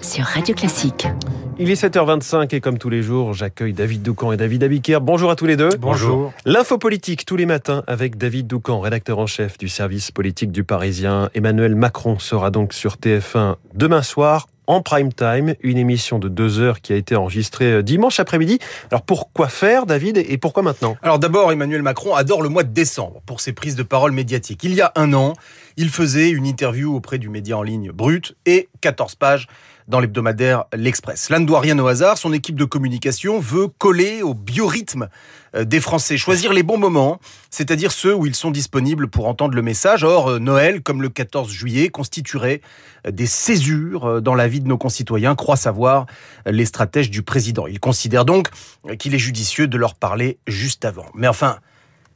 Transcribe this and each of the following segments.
sur Radio Classique. Il est 7h25 et comme tous les jours, j'accueille David Doucan et David Abiker. Bonjour à tous les deux. Bonjour. L'info politique tous les matins avec David Doucan, rédacteur en chef du service politique du Parisien. Emmanuel Macron sera donc sur TF1 demain soir en prime time, une émission de deux heures qui a été enregistrée euh, dimanche après-midi. Alors pourquoi faire, David, et pourquoi maintenant? Alors d'abord, Emmanuel Macron adore le mois de décembre pour ses prises de parole médiatiques. Il y a un an, il faisait une interview auprès du média en ligne Brut et 14 pages dans l'hebdomadaire L'Express. Cela ne doit rien au hasard, son équipe de communication veut coller au biorhythme euh, des Français, choisir les bons moments, c'est-à-dire ceux où ils sont disponibles pour entendre le message. Or, euh, Noël, comme le 14 juillet, constituerait euh, des césures dans la vie de nos concitoyens, croient savoir les stratèges du président. Il considère donc qu'il est judicieux de leur parler juste avant. Mais enfin,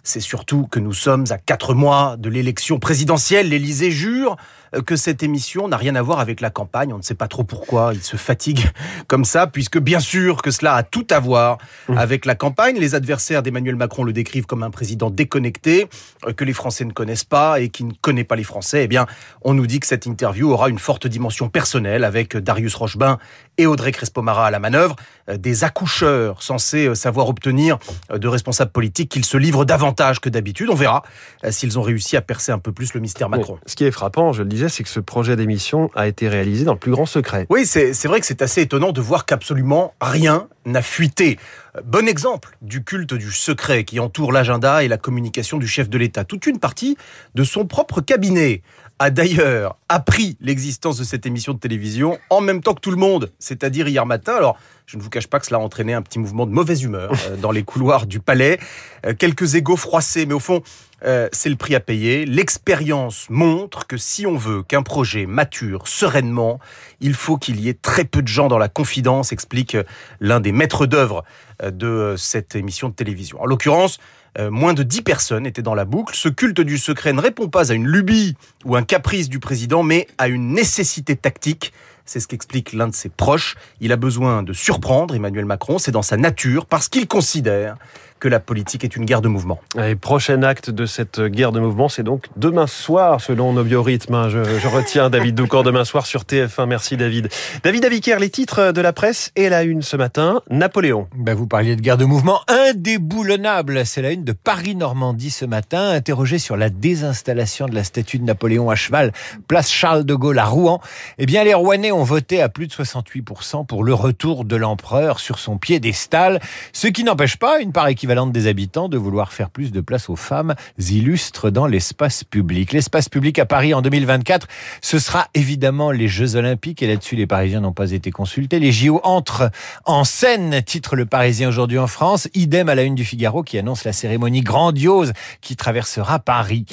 c'est surtout que nous sommes à quatre mois de l'élection présidentielle. L'Élysée jure que cette émission n'a rien à voir avec la campagne. On ne sait pas trop pourquoi il se fatigue comme ça, puisque bien sûr que cela a tout à voir mmh. avec la campagne. Les adversaires d'Emmanuel Macron le décrivent comme un président déconnecté, euh, que les Français ne connaissent pas et qui ne connaît pas les Français. Eh bien, on nous dit que cette interview aura une forte dimension personnelle avec Darius Rochebin et Audrey Crespo-Mara à la manœuvre, euh, des accoucheurs censés euh, savoir obtenir de responsables politiques qu'ils se livrent davantage que d'habitude. On verra s'ils ont réussi à percer un peu plus le mystère Macron. ce qui est frappant, je le disais, c'est que ce projet d'émission a été réalisé dans le plus grand secret. Oui, c'est vrai que c'est assez étonnant de voir qu'absolument rien n'a fuité. Bon exemple du culte du secret qui entoure l'agenda et la communication du chef de l'État. Toute une partie de son propre cabinet a d'ailleurs appris l'existence de cette émission de télévision en même temps que tout le monde, c'est-à-dire hier matin. Alors, je ne vous cache pas que cela a entraîné un petit mouvement de mauvaise humeur euh, dans les couloirs du palais. Euh, quelques égaux froissés, mais au fond, euh, c'est le prix à payer. L'expérience montre que si on veut qu'un projet mature sereinement, il faut qu'il y ait très peu de gens dans la confidence, explique l'un des maîtres d'œuvre de cette émission de télévision. En l'occurrence, moins de 10 personnes étaient dans la boucle. Ce culte du secret ne répond pas à une lubie ou un caprice du président, mais à une nécessité tactique c'est ce qu'explique l'un de ses proches. Il a besoin de surprendre Emmanuel Macron, c'est dans sa nature, parce qu'il considère que la politique est une guerre de mouvement. Et prochain acte de cette guerre de mouvement, c'est donc demain soir, selon nos biorhythmes. Hein. Je, retiens David Doucan demain soir sur TF1. Merci David. David Avicaire, les titres de la presse et la une ce matin. Napoléon. Ben vous parliez de guerre de mouvement indéboulonnable. C'est la une de Paris-Normandie ce matin, interrogé sur la désinstallation de la statue de Napoléon à cheval, place Charles de Gaulle à Rouen. Eh bien, les Rouennais ont voté à plus de 68% pour le retour de l'empereur sur son piédestal, ce qui n'empêche pas une part équivalente des habitants de vouloir faire plus de place aux femmes illustres dans l'espace public. L'espace public à Paris en 2024, ce sera évidemment les Jeux Olympiques et là-dessus les Parisiens n'ont pas été consultés. Les JO entrent en scène, titre le Parisien aujourd'hui en France, idem à la une du Figaro qui annonce la cérémonie grandiose qui traversera Paris.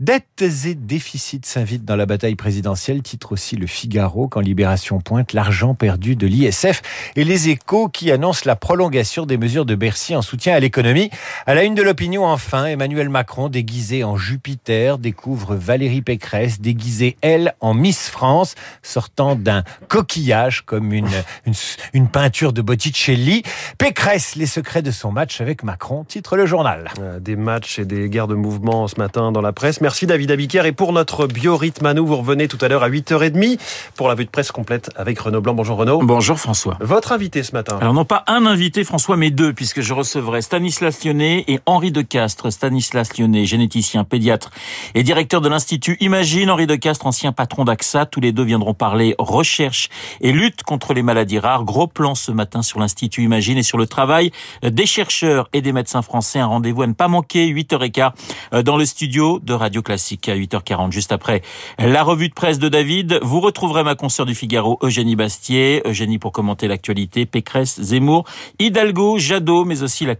Dettes et déficits s'invitent dans la bataille présidentielle, titre aussi le Figaro quand Libération pointe l'argent perdu de l'ISF et les échos qui annoncent la prolongation des mesures de Bercy en soutien à l'économie à la une de l'opinion, enfin, Emmanuel Macron, déguisé en Jupiter, découvre Valérie Pécresse, déguisée, elle, en Miss France, sortant d'un coquillage comme une, une, peinture de Botticelli. Pécresse, les secrets de son match avec Macron, titre le journal. Euh, des matchs et des guerres de mouvement ce matin dans la presse. Merci David Abiker. Et pour notre biorhythme à nous, vous revenez tout à l'heure à 8h30 pour la vue de presse complète avec Renaud Blanc. Bonjour Renaud. Bonjour François. Votre invité ce matin Alors non pas un invité François, mais deux, puisque je recevrai Stanislas Stanislas Lyonnais et Henri de Castres. Stanislas Lyonnais, généticien, pédiatre et directeur de l'Institut Imagine. Henri de Castres, ancien patron d'AXA. Tous les deux viendront parler recherche et lutte contre les maladies rares. Gros plan ce matin sur l'Institut Imagine et sur le travail des chercheurs et des médecins français. Un rendez-vous à ne pas manquer, 8h15 euh, dans le studio de Radio Classique à 8h40. Juste après la revue de presse de David, vous retrouverez ma consoeur du Figaro, Eugénie Bastier. Eugénie pour commenter l'actualité, Pécresse, Zemmour, Hidalgo, Jadot, mais aussi la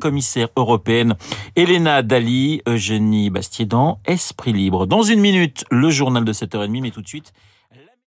européenne Elena Dali, Eugénie Bastier dans Esprit Libre. Dans une minute, le journal de 7h30, mais tout de suite,